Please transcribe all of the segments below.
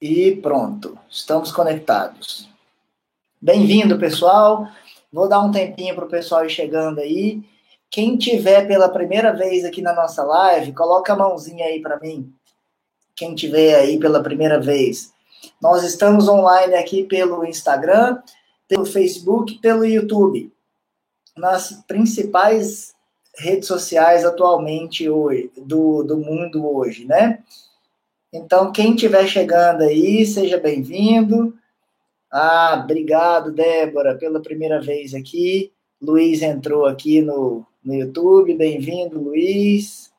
E pronto, estamos conectados. Bem-vindo, pessoal. Vou dar um tempinho para o pessoal ir chegando aí. Quem tiver pela primeira vez aqui na nossa live, coloca a mãozinha aí para mim. Quem tiver aí pela primeira vez. Nós estamos online aqui pelo Instagram, pelo Facebook, pelo YouTube. Nas principais redes sociais atualmente hoje, do, do mundo hoje, né? Então, quem estiver chegando aí, seja bem-vindo. Ah, obrigado, Débora, pela primeira vez aqui. Luiz entrou aqui no, no YouTube. Bem-vindo, Luiz.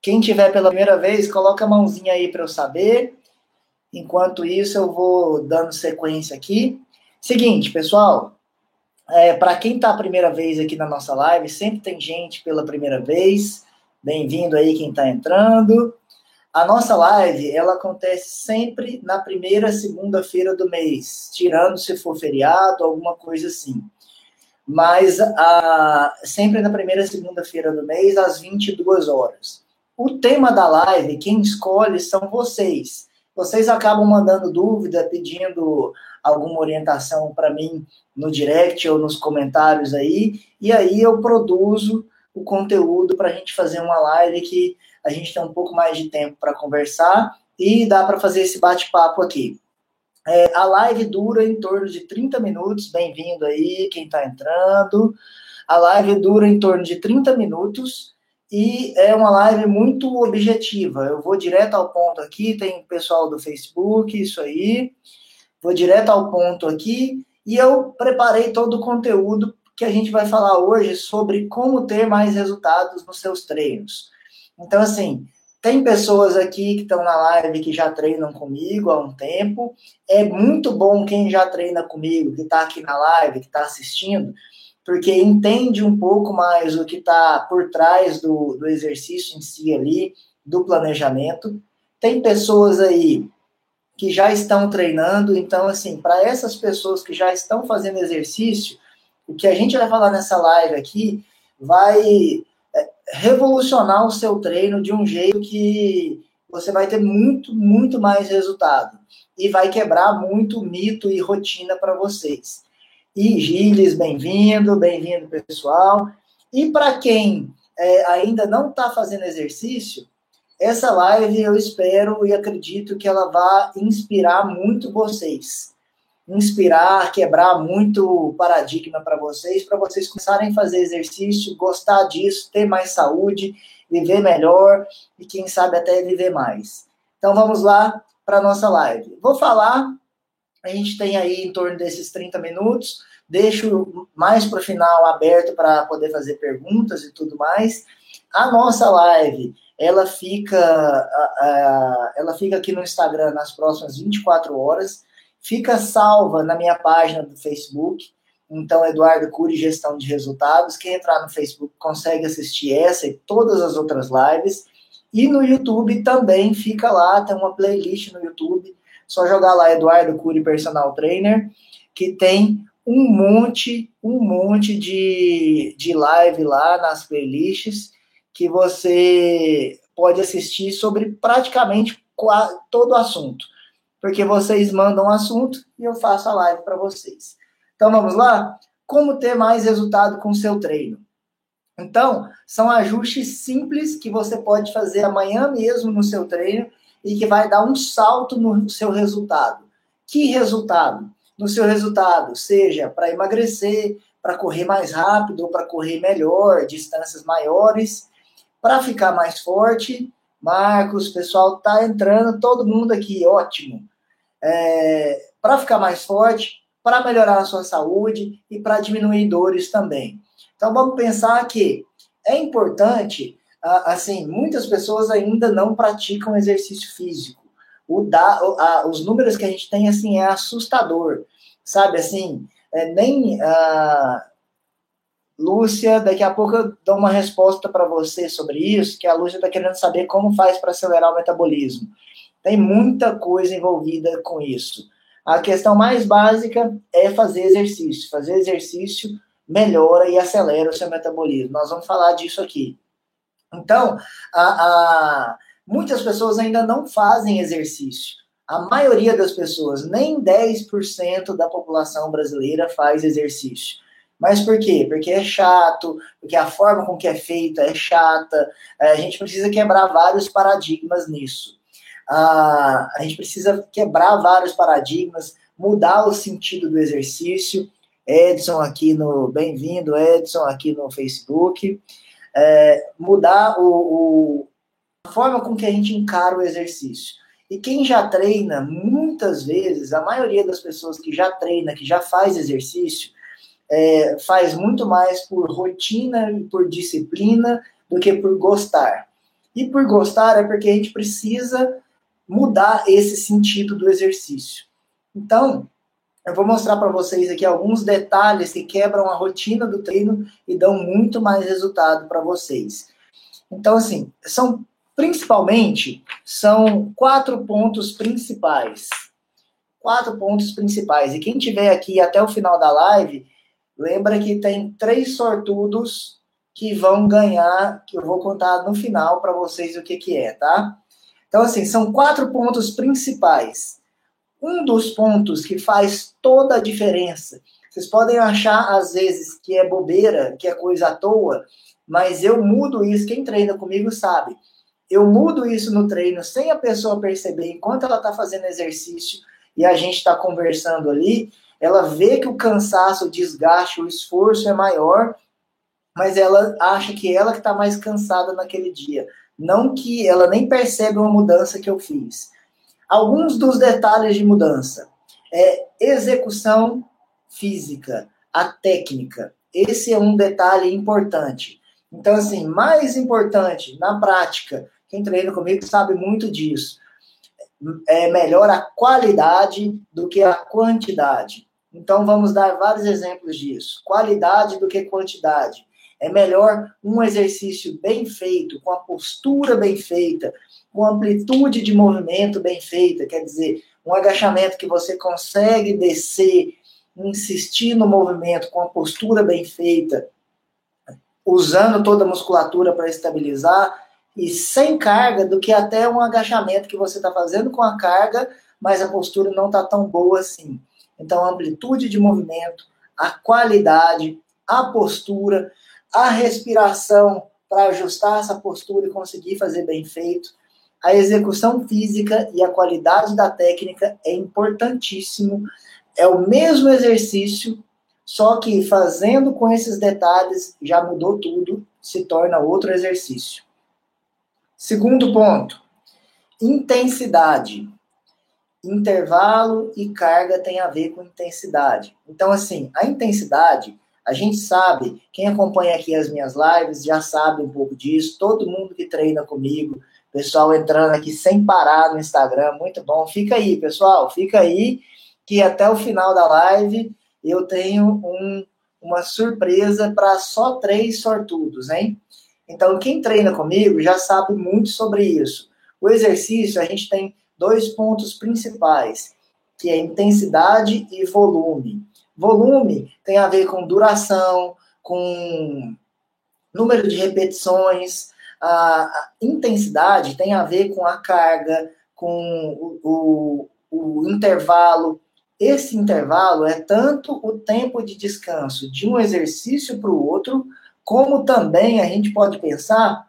Quem tiver pela primeira vez, coloca a mãozinha aí para eu saber. Enquanto isso, eu vou dando sequência aqui. Seguinte, pessoal, é, para quem está a primeira vez aqui na nossa live, sempre tem gente pela primeira vez. Bem-vindo aí quem está entrando. A nossa live, ela acontece sempre na primeira segunda-feira do mês, tirando se for feriado, alguma coisa assim. Mas a, sempre na primeira segunda-feira do mês, às 22 horas. O tema da live, quem escolhe são vocês. Vocês acabam mandando dúvida, pedindo alguma orientação para mim no direct ou nos comentários aí, e aí eu produzo o conteúdo para a gente fazer uma live que a gente tem um pouco mais de tempo para conversar e dá para fazer esse bate-papo aqui. É, a live dura em torno de 30 minutos, bem-vindo aí, quem está entrando. A live dura em torno de 30 minutos e é uma live muito objetiva. Eu vou direto ao ponto aqui, tem pessoal do Facebook, isso aí. Vou direto ao ponto aqui e eu preparei todo o conteúdo que a gente vai falar hoje sobre como ter mais resultados nos seus treinos. Então, assim, tem pessoas aqui que estão na live que já treinam comigo há um tempo. É muito bom quem já treina comigo, que está aqui na live, que está assistindo, porque entende um pouco mais o que está por trás do, do exercício em si ali, do planejamento. Tem pessoas aí que já estão treinando, então, assim, para essas pessoas que já estão fazendo exercício, o que a gente vai falar nessa live aqui vai é, revolucionar o seu treino de um jeito que você vai ter muito, muito mais resultado e vai quebrar muito mito e rotina para vocês. E Giles, bem-vindo, bem-vindo, pessoal. E para quem é, ainda não está fazendo exercício, essa live eu espero e acredito que ela vai inspirar muito vocês inspirar, quebrar muito paradigma para vocês, para vocês começarem a fazer exercício, gostar disso, ter mais saúde, viver melhor e quem sabe até viver mais. Então vamos lá para nossa live. Vou falar, a gente tem aí em torno desses 30 minutos, deixo mais para o final aberto para poder fazer perguntas e tudo mais. A nossa live, ela fica, ela fica aqui no Instagram nas próximas 24 horas fica salva na minha página do Facebook. Então, Eduardo Cury, Gestão de Resultados. Quem entrar no Facebook consegue assistir essa e todas as outras lives. E no YouTube também fica lá, tem uma playlist no YouTube. Só jogar lá Eduardo Cury Personal Trainer, que tem um monte, um monte de, de live lá nas playlists que você pode assistir sobre praticamente todo o assunto porque vocês mandam um assunto e eu faço a live para vocês. Então vamos lá? Como ter mais resultado com o seu treino? Então, são ajustes simples que você pode fazer amanhã mesmo no seu treino e que vai dar um salto no seu resultado. Que resultado? No seu resultado, seja para emagrecer, para correr mais rápido ou para correr melhor, distâncias maiores, para ficar mais forte Marcos, pessoal tá entrando, todo mundo aqui, ótimo. É, para ficar mais forte, para melhorar a sua saúde e para diminuir dores também. Então vamos pensar que é importante, assim, muitas pessoas ainda não praticam exercício físico. O da, a, os números que a gente tem assim é assustador, sabe? Assim, é, nem a, Lúcia, daqui a pouco eu dou uma resposta para você sobre isso, que a Lúcia está querendo saber como faz para acelerar o metabolismo. Tem muita coisa envolvida com isso. A questão mais básica é fazer exercício. Fazer exercício melhora e acelera o seu metabolismo. Nós vamos falar disso aqui. Então, a, a, muitas pessoas ainda não fazem exercício. A maioria das pessoas, nem 10% da população brasileira faz exercício. Mas por quê? Porque é chato, porque a forma com que é feita é chata. É, a gente precisa quebrar vários paradigmas nisso. Ah, a gente precisa quebrar vários paradigmas, mudar o sentido do exercício. Edson aqui no. Bem-vindo, Edson, aqui no Facebook. É, mudar o, o, a forma com que a gente encara o exercício. E quem já treina, muitas vezes, a maioria das pessoas que já treina, que já faz exercício, é, faz muito mais por rotina e por disciplina do que por gostar. E por gostar é porque a gente precisa mudar esse sentido do exercício. Então, eu vou mostrar para vocês aqui alguns detalhes que quebram a rotina do treino e dão muito mais resultado para vocês. Então, assim, são principalmente são quatro pontos principais. Quatro pontos principais. E quem tiver aqui até o final da live, lembra que tem três sortudos que vão ganhar, que eu vou contar no final para vocês o que, que é, tá? Então, assim, são quatro pontos principais. Um dos pontos que faz toda a diferença. Vocês podem achar, às vezes, que é bobeira, que é coisa à toa, mas eu mudo isso. Quem treina comigo sabe eu mudo isso no treino sem a pessoa perceber, enquanto ela está fazendo exercício e a gente está conversando ali, ela vê que o cansaço, o desgaste, o esforço é maior, mas ela acha que ela que está mais cansada naquele dia. Não que ela nem percebe uma mudança que eu fiz. Alguns dos detalhes de mudança. É execução física, a técnica. Esse é um detalhe importante. Então, assim, mais importante na prática quem treina comigo sabe muito disso. É melhor a qualidade do que a quantidade. Então, vamos dar vários exemplos disso. Qualidade do que quantidade. É melhor um exercício bem feito, com a postura bem feita, com amplitude de movimento bem feita, quer dizer, um agachamento que você consegue descer, insistir no movimento com a postura bem feita, usando toda a musculatura para estabilizar, e sem carga do que até um agachamento que você está fazendo com a carga, mas a postura não está tão boa assim. Então, amplitude de movimento, a qualidade, a postura, a respiração para ajustar essa postura e conseguir fazer bem feito, a execução física e a qualidade da técnica é importantíssimo. É o mesmo exercício, só que fazendo com esses detalhes já mudou tudo, se torna outro exercício. Segundo ponto, intensidade. Intervalo e carga tem a ver com intensidade. Então, assim, a intensidade, a gente sabe, quem acompanha aqui as minhas lives já sabe um pouco disso, todo mundo que treina comigo, pessoal entrando aqui sem parar no Instagram, muito bom. Fica aí, pessoal, fica aí, que até o final da live eu tenho um, uma surpresa para só três sortudos, hein? Então, quem treina comigo já sabe muito sobre isso. O exercício, a gente tem dois pontos principais, que é intensidade e volume. Volume tem a ver com duração, com número de repetições. A intensidade tem a ver com a carga, com o, o, o intervalo. Esse intervalo é tanto o tempo de descanso de um exercício para o outro, como também a gente pode pensar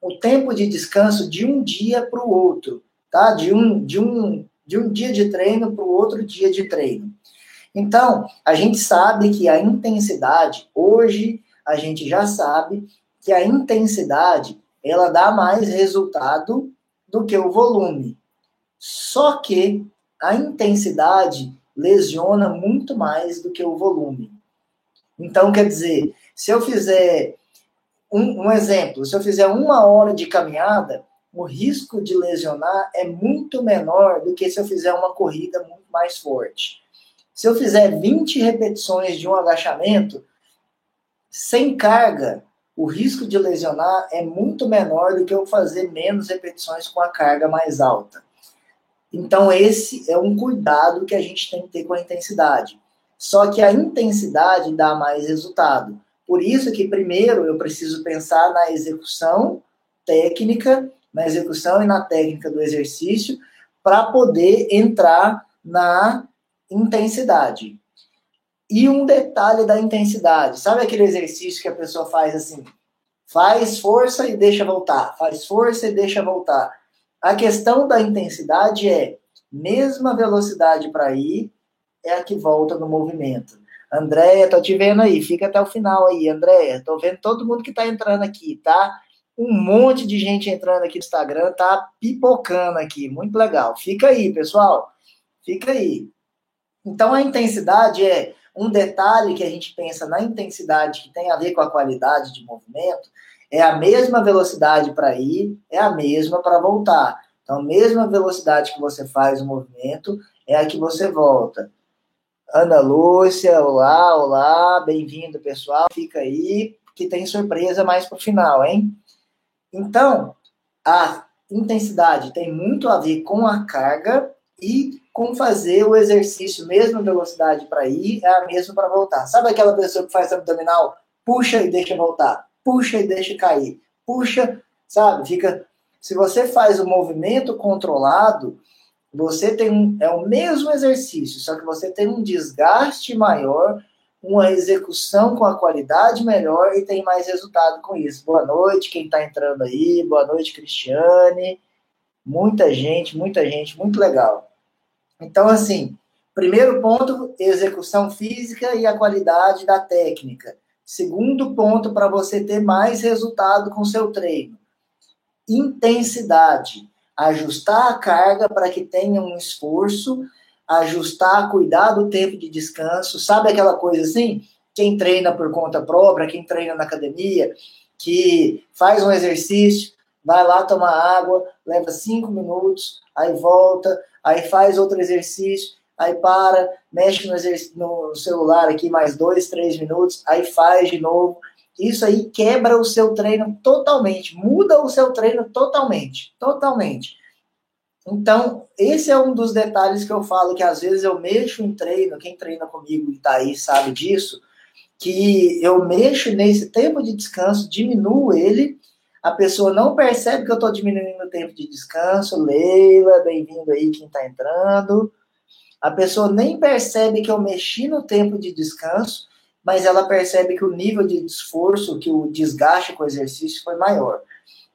o tempo de descanso de um dia para o outro, tá? De um, de um, de um dia de treino para o outro dia de treino. Então, a gente sabe que a intensidade, hoje a gente já sabe que a intensidade ela dá mais resultado do que o volume. Só que a intensidade lesiona muito mais do que o volume. Então, quer dizer, se eu fizer um, um, exemplo, se eu fizer uma hora de caminhada, o risco de lesionar é muito menor do que se eu fizer uma corrida muito mais forte. Se eu fizer 20 repetições de um agachamento, sem carga, o risco de lesionar é muito menor do que eu fazer menos repetições com a carga mais alta. Então, esse é um cuidado que a gente tem que ter com a intensidade. Só que a intensidade dá mais resultado. Por isso que primeiro eu preciso pensar na execução técnica na execução e na técnica do exercício para poder entrar na intensidade. E um detalhe da intensidade, sabe aquele exercício que a pessoa faz assim, faz força e deixa voltar, faz força e deixa voltar. A questão da intensidade é mesma velocidade para ir é a que volta no movimento. Andréia, tô te vendo aí, fica até o final aí, Andréia. Tô vendo todo mundo que tá entrando aqui, tá? Um monte de gente entrando aqui no Instagram, tá pipocando aqui, muito legal. Fica aí, pessoal. Fica aí. Então a intensidade é um detalhe que a gente pensa na intensidade que tem a ver com a qualidade de movimento, é a mesma velocidade para ir, é a mesma para voltar. Então, a mesma velocidade que você faz o movimento é a que você volta. Ana Lúcia, olá, olá, bem-vindo, pessoal. Fica aí, que tem surpresa mais para o final, hein? Então, a intensidade tem muito a ver com a carga e com fazer o exercício, mesma velocidade para ir, é a mesma para voltar. Sabe aquela pessoa que faz abdominal? Puxa e deixa voltar, puxa e deixa cair, puxa, sabe? Fica. Se você faz o movimento controlado, você tem um, é o mesmo exercício, só que você tem um desgaste maior, uma execução com a qualidade melhor e tem mais resultado com isso. Boa noite, quem está entrando aí, boa noite, Cristiane. Muita gente, muita gente, muito legal. Então, assim, primeiro ponto, execução física e a qualidade da técnica. Segundo ponto, para você ter mais resultado com seu treino, intensidade ajustar a carga para que tenha um esforço, ajustar, cuidar do tempo de descanso. Sabe aquela coisa assim? Quem treina por conta própria, quem treina na academia, que faz um exercício, vai lá tomar água, leva cinco minutos, aí volta, aí faz outro exercício, aí para, mexe no, no celular aqui mais dois, três minutos, aí faz de novo. Isso aí quebra o seu treino totalmente, muda o seu treino totalmente, totalmente. Então, esse é um dos detalhes que eu falo que às vezes eu mexo em treino, quem treina comigo e tá aí sabe disso, que eu mexo nesse tempo de descanso, diminuo ele, a pessoa não percebe que eu estou diminuindo o tempo de descanso. Leila, bem-vindo aí quem está entrando. A pessoa nem percebe que eu mexi no tempo de descanso mas ela percebe que o nível de esforço, que o desgaste com o exercício foi maior.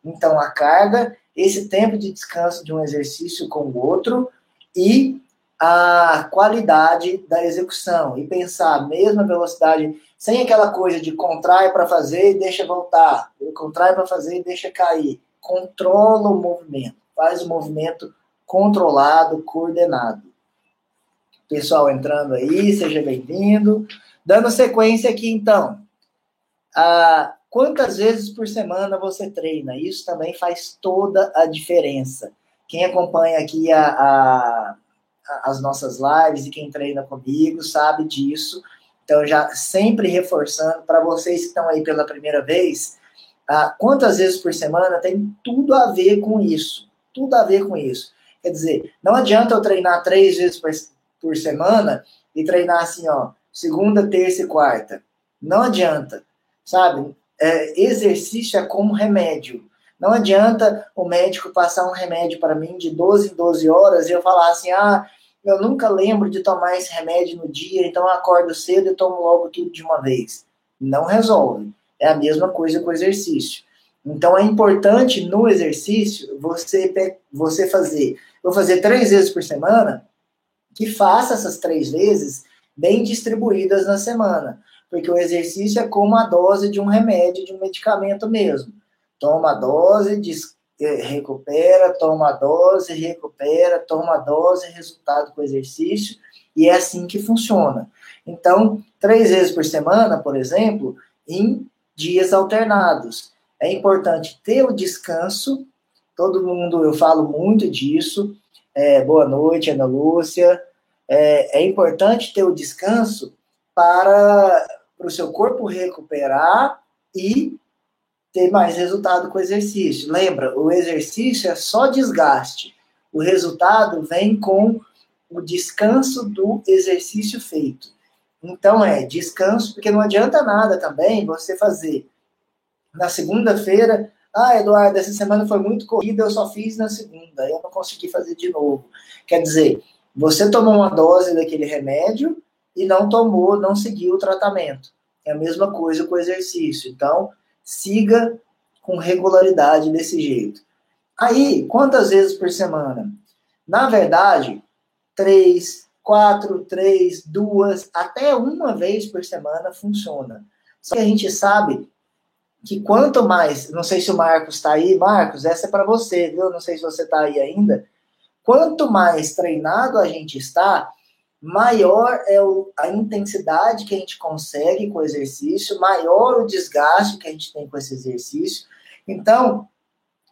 Então, a carga, esse tempo de descanso de um exercício com o outro e a qualidade da execução e pensar a mesma velocidade, sem aquela coisa de contrai para fazer e deixa voltar, contrai para fazer e deixa cair. Controla o movimento, faz o movimento controlado, coordenado. Pessoal entrando aí, seja bem-vindo. Dando sequência aqui, então. Ah, quantas vezes por semana você treina? Isso também faz toda a diferença. Quem acompanha aqui a, a, as nossas lives e quem treina comigo sabe disso. Então, já sempre reforçando para vocês que estão aí pela primeira vez, ah, quantas vezes por semana tem tudo a ver com isso. Tudo a ver com isso. Quer dizer, não adianta eu treinar três vezes por, por semana e treinar assim, ó, segunda, terça e quarta. Não adianta, sabe? É, exercício é como remédio. Não adianta o médico passar um remédio para mim de 12 em 12 horas e eu falar assim: ah, eu nunca lembro de tomar esse remédio no dia, então eu acordo cedo e tomo logo tudo de uma vez. Não resolve. É a mesma coisa com o exercício. Então é importante no exercício você, você fazer. Vou fazer três vezes por semana, que faça essas três vezes bem distribuídas na semana, porque o exercício é como a dose de um remédio, de um medicamento mesmo. Toma a dose, eh, recupera, toma a dose, recupera, toma a dose, resultado com exercício, e é assim que funciona. Então, três vezes por semana, por exemplo, em dias alternados. É importante ter o descanso, todo mundo, eu falo muito disso. É, boa noite, Ana Lúcia é, é importante ter o descanso para, para o seu corpo recuperar e ter mais resultado com o exercício. Lembra, o exercício é só desgaste. O resultado vem com o descanso do exercício feito. Então é descanso, porque não adianta nada também você fazer na segunda-feira Ah, Eduardo, essa semana foi muito corrida, eu só fiz na segunda, eu não consegui fazer de novo. Quer dizer, você tomou uma dose daquele remédio e não tomou, não seguiu o tratamento. É a mesma coisa com o exercício. Então, siga com regularidade desse jeito. Aí, quantas vezes por semana? Na verdade, três, quatro, três, duas, até uma vez por semana funciona. Só que a gente sabe que quanto mais, não sei se o Marcos está aí, Marcos, essa é para você, viu? Não sei se você está aí ainda. Quanto mais treinado a gente está, maior é o, a intensidade que a gente consegue com o exercício, maior o desgaste que a gente tem com esse exercício. Então,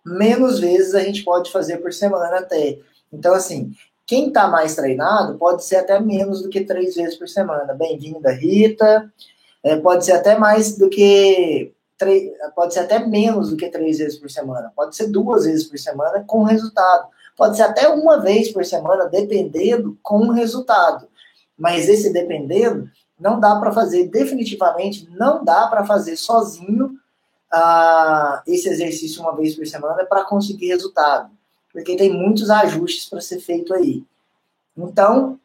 menos vezes a gente pode fazer por semana até. Então, assim, quem está mais treinado pode ser até menos do que três vezes por semana. Bem-vinda, Rita. É, pode ser até mais do que. Pode ser até menos do que três vezes por semana. Pode ser duas vezes por semana com resultado. Pode ser até uma vez por semana, dependendo com resultado. Mas esse dependendo, não dá para fazer, definitivamente, não dá para fazer sozinho uh, esse exercício uma vez por semana para conseguir resultado, porque tem muitos ajustes para ser feito aí. Então,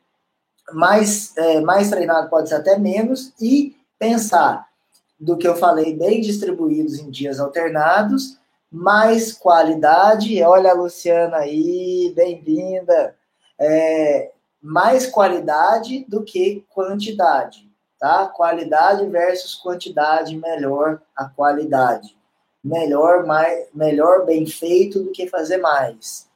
mais, é, mais treinado pode ser até menos, e pensar do que eu falei, bem distribuídos em dias alternados, mais qualidade. Olha a Luciana aí, bem-vinda. É, mais qualidade do que quantidade tá? Qualidade versus quantidade, melhor a qualidade. Melhor, mais, melhor bem feito do que fazer mais.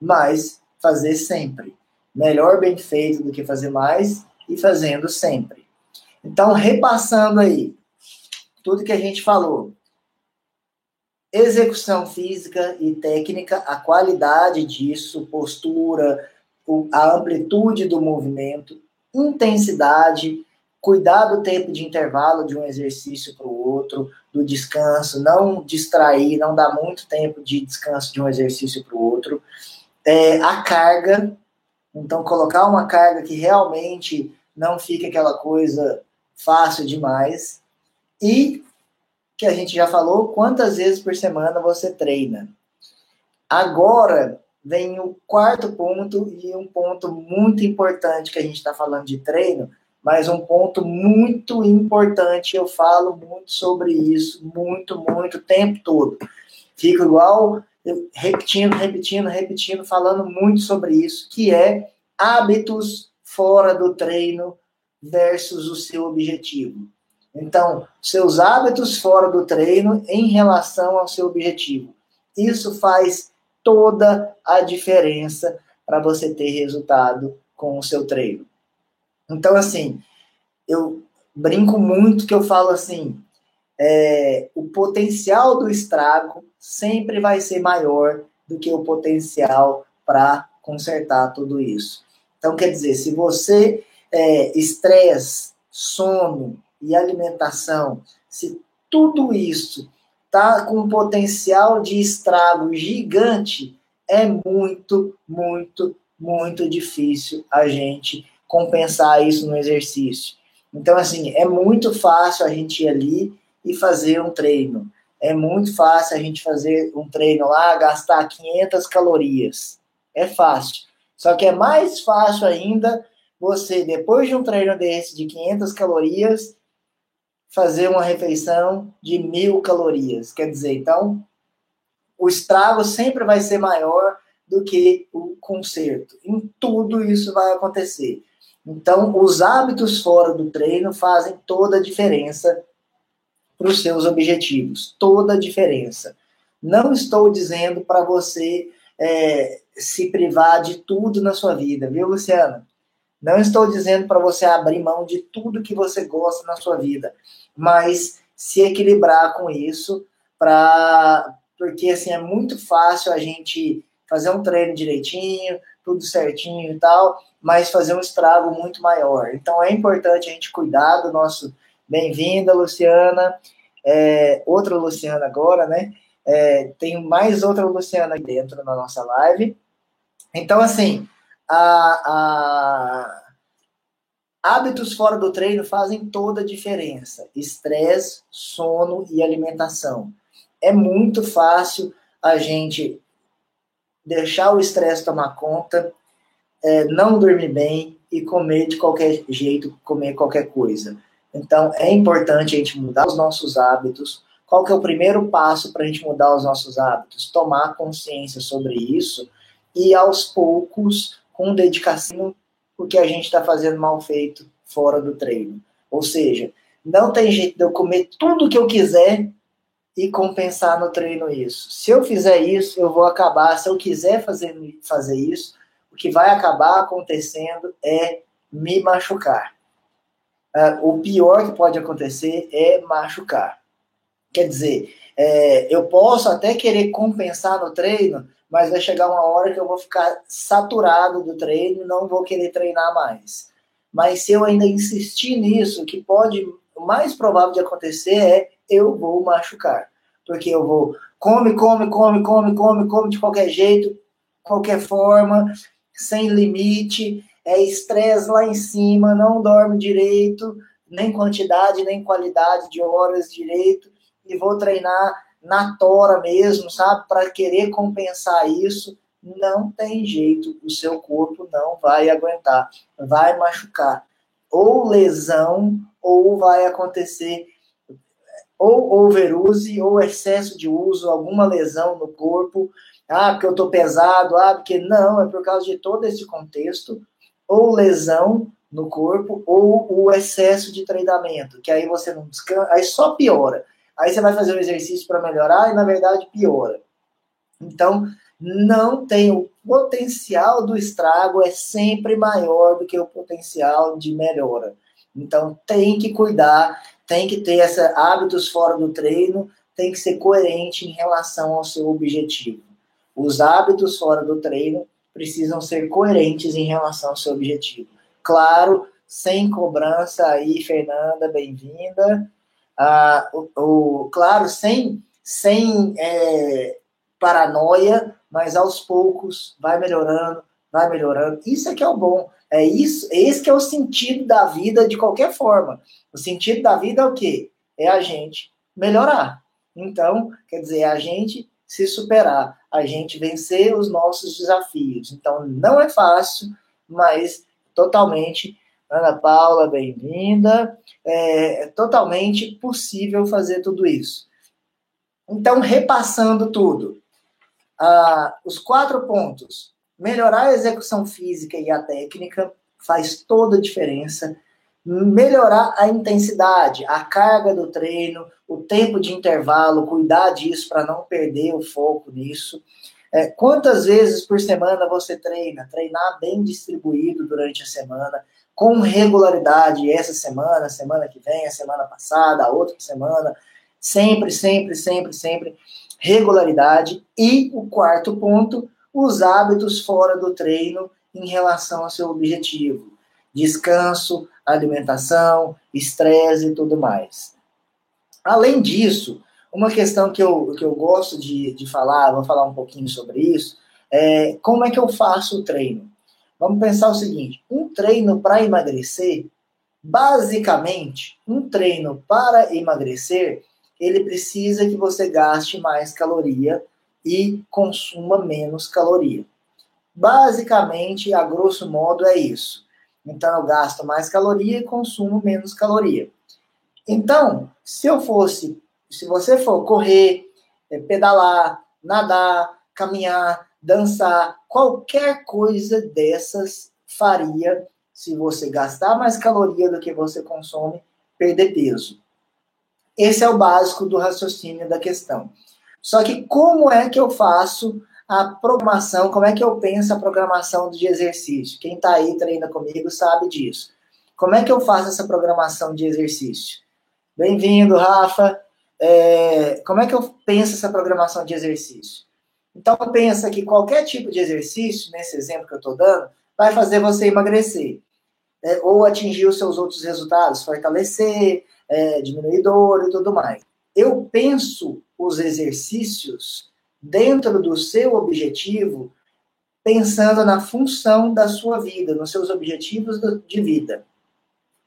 Mas fazer sempre. Melhor bem feito do que fazer mais e fazendo sempre. Então, repassando aí tudo que a gente falou. Execução física e técnica, a qualidade disso, postura, a amplitude do movimento, intensidade, cuidar do tempo de intervalo de um exercício para o outro, do descanso, não distrair, não dar muito tempo de descanso de um exercício para o outro. É, a carga, então colocar uma carga que realmente não fique aquela coisa fácil demais. E que a gente já falou, quantas vezes por semana você treina. Agora vem o quarto ponto e um ponto muito importante que a gente está falando de treino, mas um ponto muito importante, eu falo muito sobre isso, muito, muito, o tempo todo. Fico igual, repetindo, repetindo, repetindo, falando muito sobre isso, que é hábitos fora do treino versus o seu objetivo. Então, seus hábitos fora do treino em relação ao seu objetivo. Isso faz toda a diferença para você ter resultado com o seu treino. Então, assim, eu brinco muito que eu falo assim: é, o potencial do estrago sempre vai ser maior do que o potencial para consertar tudo isso. Então, quer dizer, se você é, sono e alimentação, se tudo isso tá com um potencial de estrago gigante, é muito, muito, muito difícil a gente compensar isso no exercício. Então, assim, é muito fácil a gente ir ali e fazer um treino. É muito fácil a gente fazer um treino lá, gastar 500 calorias. É fácil. Só que é mais fácil ainda você, depois de um treino desse de 500 calorias, fazer uma refeição de mil calorias. Quer dizer, então, o estrago sempre vai ser maior do que o conserto. Em tudo isso vai acontecer. Então, os hábitos fora do treino fazem toda a diferença para os seus objetivos. Toda a diferença. Não estou dizendo para você é, se privar de tudo na sua vida, viu, Luciana? Não estou dizendo para você abrir mão de tudo que você gosta na sua vida, mas se equilibrar com isso, para porque assim é muito fácil a gente fazer um treino direitinho, tudo certinho e tal, mas fazer um estrago muito maior. Então é importante a gente cuidar do nosso. Bem-vinda, Luciana. É, outra Luciana agora, né? É, tem mais outra Luciana dentro na nossa live. Então, assim, a, a... hábitos fora do treino fazem toda a diferença: estresse, sono e alimentação. é muito fácil a gente deixar o estresse tomar conta, é, não dormir bem e comer de qualquer jeito, comer qualquer coisa. Então, é importante a gente mudar os nossos hábitos. Qual que é o primeiro passo para a gente mudar os nossos hábitos? Tomar consciência sobre isso e, aos poucos, com dedicação, o que a gente está fazendo mal feito fora do treino. Ou seja, não tem jeito de eu comer tudo que eu quiser e compensar no treino isso. Se eu fizer isso, eu vou acabar. Se eu quiser fazer, fazer isso, o que vai acabar acontecendo é me machucar. Uh, o pior que pode acontecer é machucar. Quer dizer, é, eu posso até querer compensar no treino, mas vai chegar uma hora que eu vou ficar saturado do treino não vou querer treinar mais. Mas se eu ainda insistir nisso, que pode, o mais provável de acontecer é eu vou machucar. Porque eu vou, come, come, come, come, come, come de qualquer jeito, qualquer forma, sem limite, é estresse lá em cima, não dorme direito, nem quantidade, nem qualidade de horas direito, e vou treinar na tora mesmo, sabe? Para querer compensar isso, não tem jeito, o seu corpo não vai aguentar, vai machucar. Ou lesão, ou vai acontecer ou overuse, ou excesso de uso, alguma lesão no corpo, ah, porque eu estou pesado, ah, porque não, é por causa de todo esse contexto, ou lesão no corpo, ou o excesso de treinamento, que aí você não descansa, aí só piora. Aí você vai fazer um exercício para melhorar e na verdade piora. Então, não tem o potencial do estrago é sempre maior do que o potencial de melhora. Então, tem que cuidar tem que ter essa, hábitos fora do treino, tem que ser coerente em relação ao seu objetivo. Os hábitos fora do treino precisam ser coerentes em relação ao seu objetivo. Claro, sem cobrança aí, Fernanda, bem-vinda. Ah, o, o, claro, sem, sem é, paranoia, mas aos poucos vai melhorando, vai melhorando. Isso é que é o bom. É isso, esse que é o sentido da vida de qualquer forma. O sentido da vida é o quê? É a gente melhorar. Então, quer dizer, é a gente se superar, a gente vencer os nossos desafios. Então, não é fácil, mas totalmente. Ana Paula, bem-vinda. É, é totalmente possível fazer tudo isso. Então, repassando tudo, os quatro pontos Melhorar a execução física e a técnica faz toda a diferença. Melhorar a intensidade, a carga do treino, o tempo de intervalo, cuidar disso para não perder o foco nisso. É, quantas vezes por semana você treina? Treinar bem distribuído durante a semana, com regularidade, essa semana, semana que vem, a semana passada, a outra semana, sempre, sempre, sempre, sempre, regularidade. E o quarto ponto, os hábitos fora do treino em relação ao seu objetivo. Descanso, alimentação, estresse e tudo mais. Além disso, uma questão que eu, que eu gosto de, de falar, vou falar um pouquinho sobre isso, é como é que eu faço o treino. Vamos pensar o seguinte: um treino para emagrecer, basicamente, um treino para emagrecer, ele precisa que você gaste mais caloria e consuma menos caloria. Basicamente, a grosso modo, é isso. Então, eu gasto mais caloria e consumo menos caloria. Então, se eu fosse, se você for correr, é, pedalar, nadar, caminhar, dançar, qualquer coisa dessas faria, se você gastar mais caloria do que você consome, perder peso. Esse é o básico do raciocínio da questão. Só que como é que eu faço a programação, como é que eu penso a programação de exercício? Quem está aí treina comigo sabe disso. Como é que eu faço essa programação de exercício? Bem-vindo, Rafa. É, como é que eu penso essa programação de exercício? Então, pensa que qualquer tipo de exercício, nesse exemplo que eu estou dando, vai fazer você emagrecer. Né? Ou atingir os seus outros resultados, fortalecer, é, diminuir dor e tudo mais eu penso os exercícios dentro do seu objetivo, pensando na função da sua vida, nos seus objetivos de vida.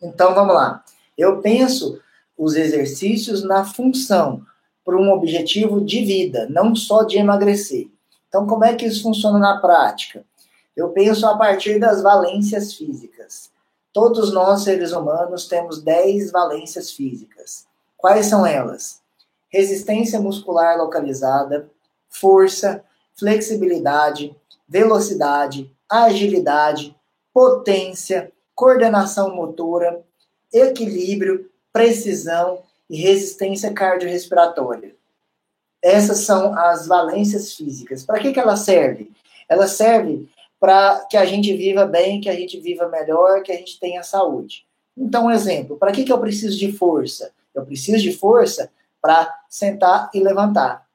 Então vamos lá. Eu penso os exercícios na função para um objetivo de vida, não só de emagrecer. Então, como é que isso funciona na prática? Eu penso a partir das valências físicas. Todos nós, seres humanos, temos 10 valências físicas. Quais são elas? Resistência muscular localizada, força, flexibilidade, velocidade, agilidade, potência, coordenação motora, equilíbrio, precisão e resistência cardiorrespiratória. Essas são as valências físicas. Para que, que ela serve? Ela serve para que a gente viva bem, que a gente viva melhor, que a gente tenha saúde. Então, um exemplo, para que, que eu preciso de força? Eu preciso de força para sentar e levantar.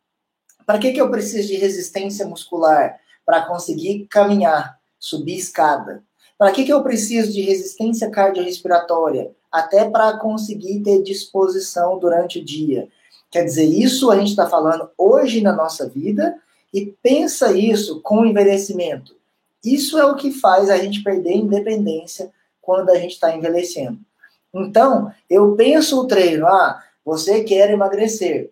Para que, que eu preciso de resistência muscular? Para conseguir caminhar, subir escada. Para que, que eu preciso de resistência cardiorrespiratória? Até para conseguir ter disposição durante o dia. Quer dizer, isso a gente está falando hoje na nossa vida e pensa isso com envelhecimento. Isso é o que faz a gente perder independência quando a gente está envelhecendo. Então, eu penso o treino, ah, você quer emagrecer,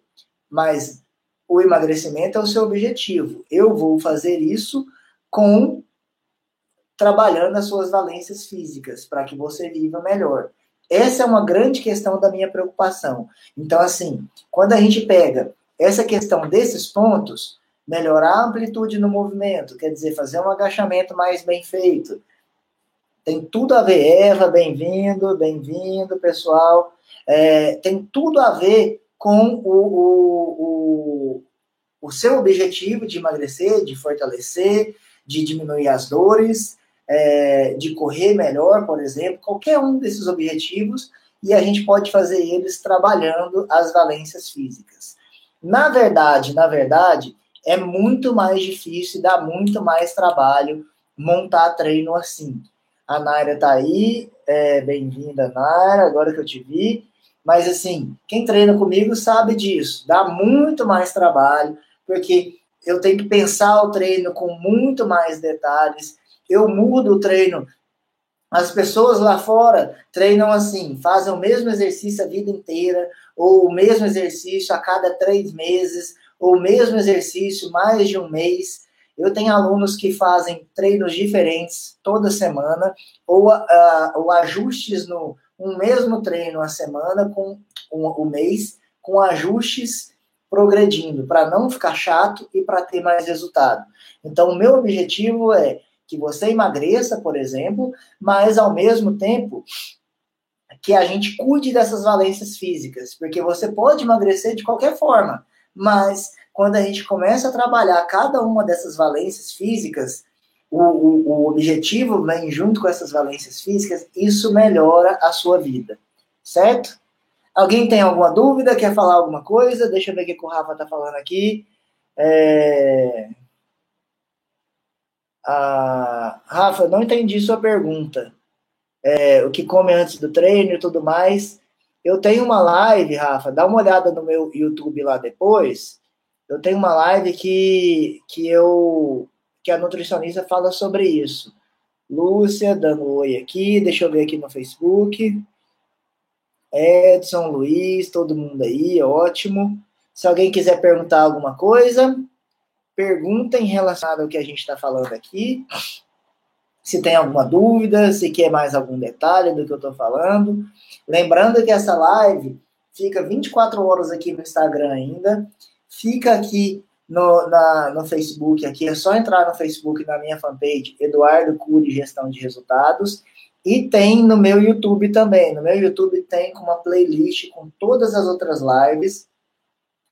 mas o emagrecimento é o seu objetivo. Eu vou fazer isso com trabalhando as suas valências físicas para que você viva melhor. Essa é uma grande questão da minha preocupação. Então, assim, quando a gente pega essa questão desses pontos, melhorar a amplitude no movimento, quer dizer, fazer um agachamento mais bem feito. Tem tudo a ver, Eva, bem-vindo, bem-vindo, pessoal. É, tem tudo a ver com o, o, o, o seu objetivo de emagrecer, de fortalecer, de diminuir as dores, é, de correr melhor, por exemplo, qualquer um desses objetivos, e a gente pode fazer eles trabalhando as valências físicas. Na verdade, na verdade, é muito mais difícil, dá muito mais trabalho montar treino assim. A Naira tá aí, é, bem-vinda, Naira, agora que eu te vi. Mas assim, quem treina comigo sabe disso. Dá muito mais trabalho, porque eu tenho que pensar o treino com muito mais detalhes. Eu mudo o treino. As pessoas lá fora treinam assim, fazem o mesmo exercício a vida inteira, ou o mesmo exercício a cada três meses, ou o mesmo exercício mais de um mês. Eu tenho alunos que fazem treinos diferentes toda semana, ou, uh, ou ajustes no, um mesmo treino a semana com um, o mês, com ajustes progredindo, para não ficar chato e para ter mais resultado. Então, o meu objetivo é que você emagreça, por exemplo, mas ao mesmo tempo que a gente cuide dessas valências físicas, porque você pode emagrecer de qualquer forma, mas quando a gente começa a trabalhar cada uma dessas valências físicas, o, o, o objetivo vem junto com essas valências físicas, isso melhora a sua vida, certo? Alguém tem alguma dúvida? Quer falar alguma coisa? Deixa eu ver o que o Rafa está falando aqui. É... Ah, Rafa, não entendi sua pergunta. É, o que come antes do treino e tudo mais. Eu tenho uma live, Rafa, dá uma olhada no meu YouTube lá depois. Eu tenho uma live que, que eu que a nutricionista fala sobre isso. Lúcia, dando oi aqui, deixa eu ver aqui no Facebook. Edson, Luiz, todo mundo aí, ótimo. Se alguém quiser perguntar alguma coisa, pergunta em relação ao que a gente está falando aqui. Se tem alguma dúvida, se quer mais algum detalhe do que eu estou falando. Lembrando que essa live fica 24 horas aqui no Instagram ainda. Fica aqui no, na, no Facebook aqui, é só entrar no Facebook na minha fanpage, Eduardo Cury Gestão de Resultados, e tem no meu YouTube também. No meu YouTube tem uma playlist com todas as outras lives,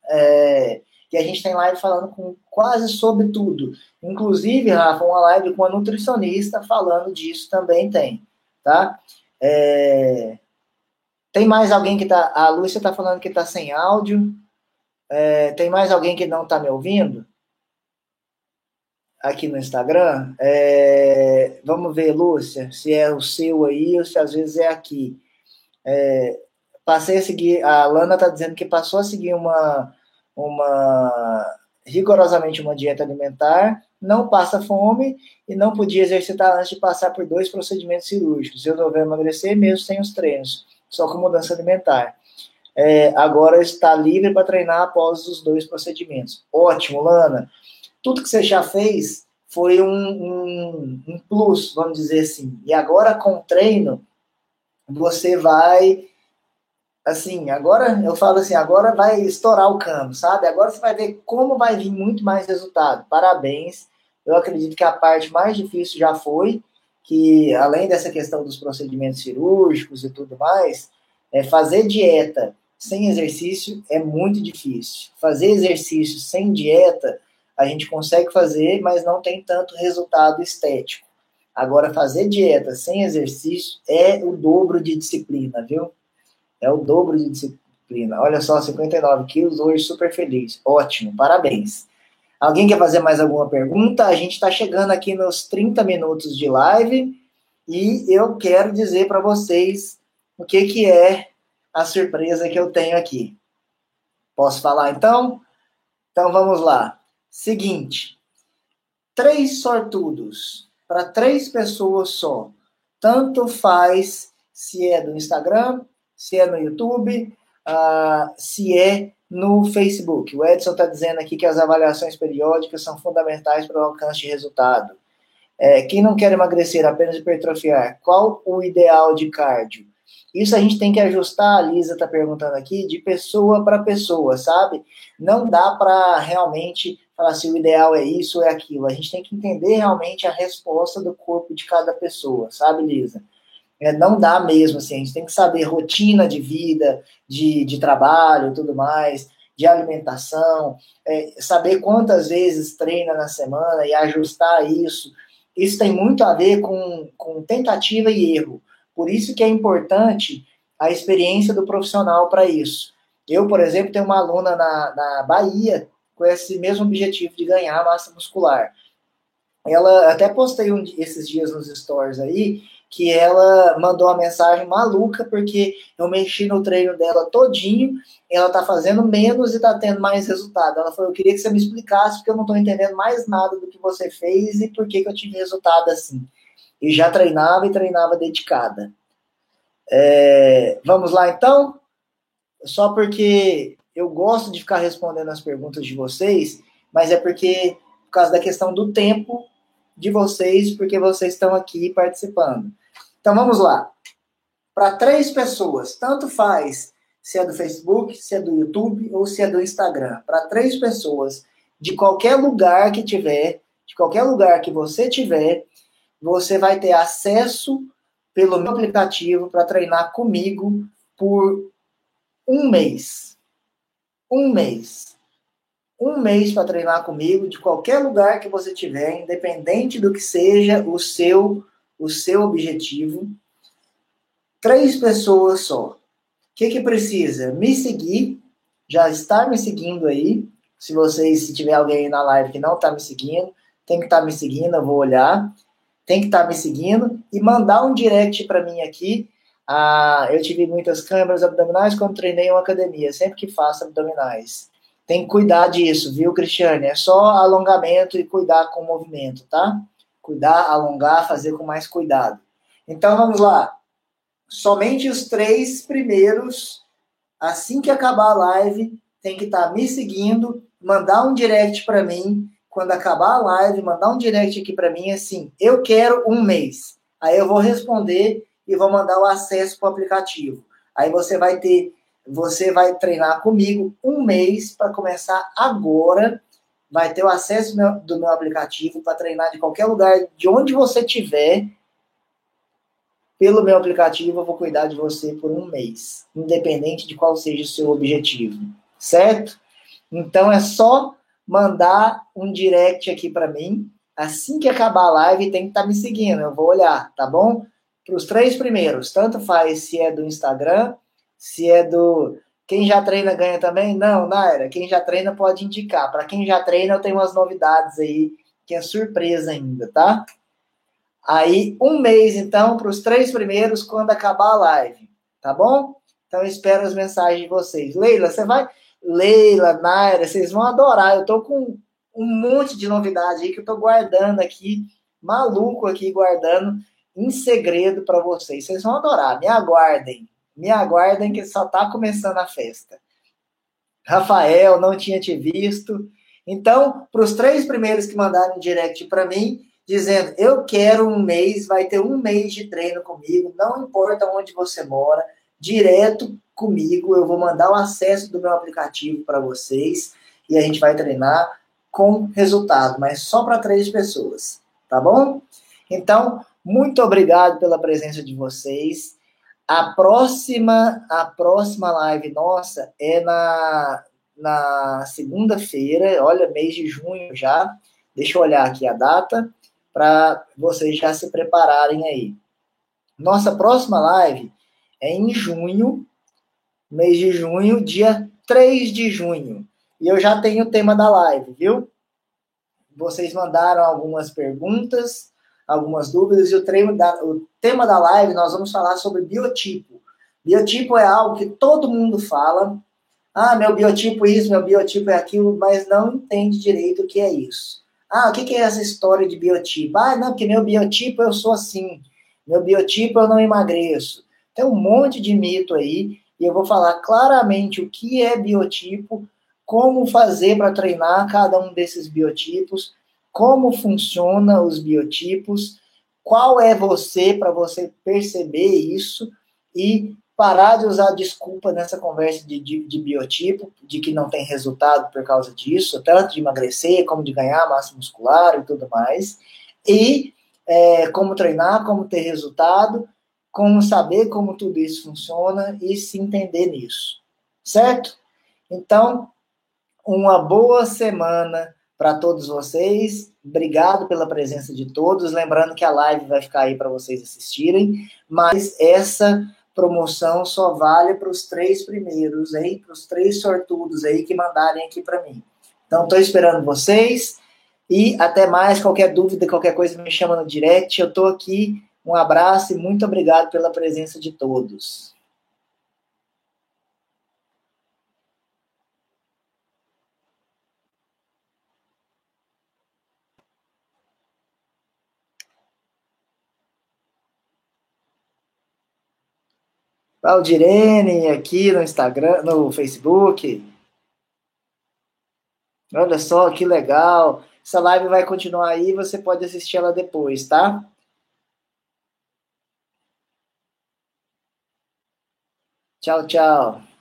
é, que a gente tem live falando com quase sobre tudo. Inclusive, Rafa, uma live com a nutricionista falando disso também tem, tá? É, tem mais alguém que tá. A Lúcia tá falando que tá sem áudio. É, tem mais alguém que não está me ouvindo? Aqui no Instagram? É, vamos ver, Lúcia, se é o seu aí ou se às vezes é aqui. É, passei a seguir. A Lana está dizendo que passou a seguir uma, uma rigorosamente uma dieta alimentar, não passa fome e não podia exercitar antes de passar por dois procedimentos cirúrgicos. Resolveu emagrecer mesmo sem os treinos, só com mudança alimentar. é, agora está livre para treinar após os dois procedimentos. Ótimo, Lana. Tudo que você já fez foi um, um, um plus, vamos dizer assim. E agora com o treino, você vai assim, agora eu falo assim, agora vai estourar o cano, sabe? Agora você vai ver como vai vir muito mais resultado. Parabéns. Eu acredito que a parte mais difícil já foi, que além dessa questão dos procedimentos cirúrgicos e tudo mais, é fazer dieta sem exercício é muito difícil. Fazer exercício sem dieta a gente consegue fazer, mas não tem tanto resultado estético. Agora, fazer dieta sem exercício é o dobro de disciplina, viu? É o dobro de disciplina. Olha só, 59 quilos, hoje super feliz. Ótimo, parabéns. Alguém quer fazer mais alguma pergunta? A gente está chegando aqui nos 30 minutos de live e eu quero dizer para vocês o que, que é a surpresa que eu tenho aqui. Posso falar então? Então vamos lá. Seguinte: três sortudos para três pessoas só. Tanto faz se é do Instagram, se é no YouTube, uh, se é no Facebook. O Edson está dizendo aqui que as avaliações periódicas são fundamentais para o alcance de resultado. É, quem não quer emagrecer, apenas hipertrofiar, qual o ideal de cardio? Isso a gente tem que ajustar, a Lisa está perguntando aqui, de pessoa para pessoa, sabe? Não dá para realmente falar se o ideal é isso ou é aquilo. A gente tem que entender realmente a resposta do corpo de cada pessoa, sabe, Lisa? É, não dá mesmo, assim, a gente tem que saber rotina de vida, de, de trabalho tudo mais, de alimentação, é, saber quantas vezes treina na semana e ajustar isso. Isso tem muito a ver com, com tentativa e erro. Por isso que é importante a experiência do profissional para isso. Eu, por exemplo, tenho uma aluna na, na Bahia com esse mesmo objetivo de ganhar massa muscular. Ela até postei um, esses dias nos stories aí, que ela mandou uma mensagem maluca porque eu mexi no treino dela todinho, ela tá fazendo menos e tá tendo mais resultado. Ela falou, eu queria que você me explicasse porque eu não tô entendendo mais nada do que você fez e por que, que eu tive resultado assim. E já treinava e treinava dedicada. É, vamos lá então? Só porque eu gosto de ficar respondendo as perguntas de vocês, mas é porque por causa da questão do tempo de vocês, porque vocês estão aqui participando. Então vamos lá. Para três pessoas, tanto faz se é do Facebook, se é do YouTube ou se é do Instagram. Para três pessoas, de qualquer lugar que tiver, de qualquer lugar que você tiver, você vai ter acesso pelo meu aplicativo para treinar comigo por um mês. Um mês. Um mês para treinar comigo de qualquer lugar que você tiver, independente do que seja o seu o seu objetivo. Três pessoas só. O que, que precisa? Me seguir, já está me seguindo aí. Se vocês, se tiver alguém na live que não está me seguindo, tem que estar tá me seguindo, eu vou olhar. Tem que estar tá me seguindo e mandar um direct para mim aqui. Ah, eu tive muitas câmeras abdominais quando treinei em uma academia, sempre que faço abdominais. Tem que cuidar disso, viu, Cristiane? É só alongamento e cuidar com o movimento, tá? Cuidar, alongar, fazer com mais cuidado. Então vamos lá. Somente os três primeiros, assim que acabar a live, tem que estar tá me seguindo, mandar um direct para mim. Quando acabar a live, mandar um direct aqui para mim assim: eu quero um mês. Aí eu vou responder e vou mandar o acesso para o aplicativo. Aí você vai ter, você vai treinar comigo um mês para começar agora vai ter o acesso do meu aplicativo para treinar de qualquer lugar, de onde você estiver. Pelo meu aplicativo, eu vou cuidar de você por um mês, independente de qual seja o seu objetivo, certo? Então é só mandar um direct aqui para mim. Assim que acabar a live, tem que estar tá me seguindo. Eu vou olhar, tá bom? Para os três primeiros, tanto faz se é do Instagram, se é do quem já treina ganha também? Não, Naira. Quem já treina pode indicar. Para quem já treina, eu tenho umas novidades aí que é surpresa ainda, tá? Aí, um mês, então, para os três primeiros, quando acabar a live, tá bom? Então, espero as mensagens de vocês. Leila, você vai. Leila, Naira, vocês vão adorar. Eu tô com um monte de novidade aí que eu tô guardando aqui, maluco aqui, guardando em segredo para vocês. Vocês vão adorar, me aguardem. Me aguardem que só está começando a festa. Rafael, não tinha te visto. Então, para os três primeiros que mandaram direct para mim, dizendo: Eu quero um mês, vai ter um mês de treino comigo, não importa onde você mora, direto comigo. Eu vou mandar o acesso do meu aplicativo para vocês e a gente vai treinar com resultado, mas só para três pessoas, tá bom? Então, muito obrigado pela presença de vocês. A próxima, a próxima live nossa é na, na segunda-feira, olha, mês de junho já. Deixa eu olhar aqui a data para vocês já se prepararem aí. Nossa próxima live é em junho, mês de junho, dia 3 de junho. E eu já tenho o tema da live, viu? Vocês mandaram algumas perguntas algumas dúvidas. E o, treino da, o tema da live, nós vamos falar sobre biotipo. Biotipo é algo que todo mundo fala. Ah, meu biotipo é isso, meu biotipo é aquilo, mas não entende direito o que é isso. Ah, o que é essa história de biotipo? Ah, não, porque meu biotipo eu sou assim. Meu biotipo eu não emagreço. Tem um monte de mito aí e eu vou falar claramente o que é biotipo, como fazer para treinar cada um desses biotipos como funciona os biotipos, qual é você para você perceber isso e parar de usar desculpa nessa conversa de, de, de, biotipo, de que não tem resultado por causa disso, tanto de emagrecer como de ganhar massa muscular e tudo mais, e é, como treinar, como ter resultado, como saber como tudo isso funciona e se entender nisso, certo? Então, uma boa semana para todos vocês. Obrigado pela presença de todos. Lembrando que a live vai ficar aí para vocês assistirem, mas essa promoção só vale para os três primeiros aí, para os três sortudos aí que mandarem aqui para mim. Então, estou esperando vocês e até mais. Qualquer dúvida, qualquer coisa, me chama no direct. Eu estou aqui. Um abraço e muito obrigado pela presença de todos. Valdirene aqui no Instagram, no Facebook. Olha só que legal. Essa live vai continuar aí, você pode assistir ela depois, tá? Tchau, tchau.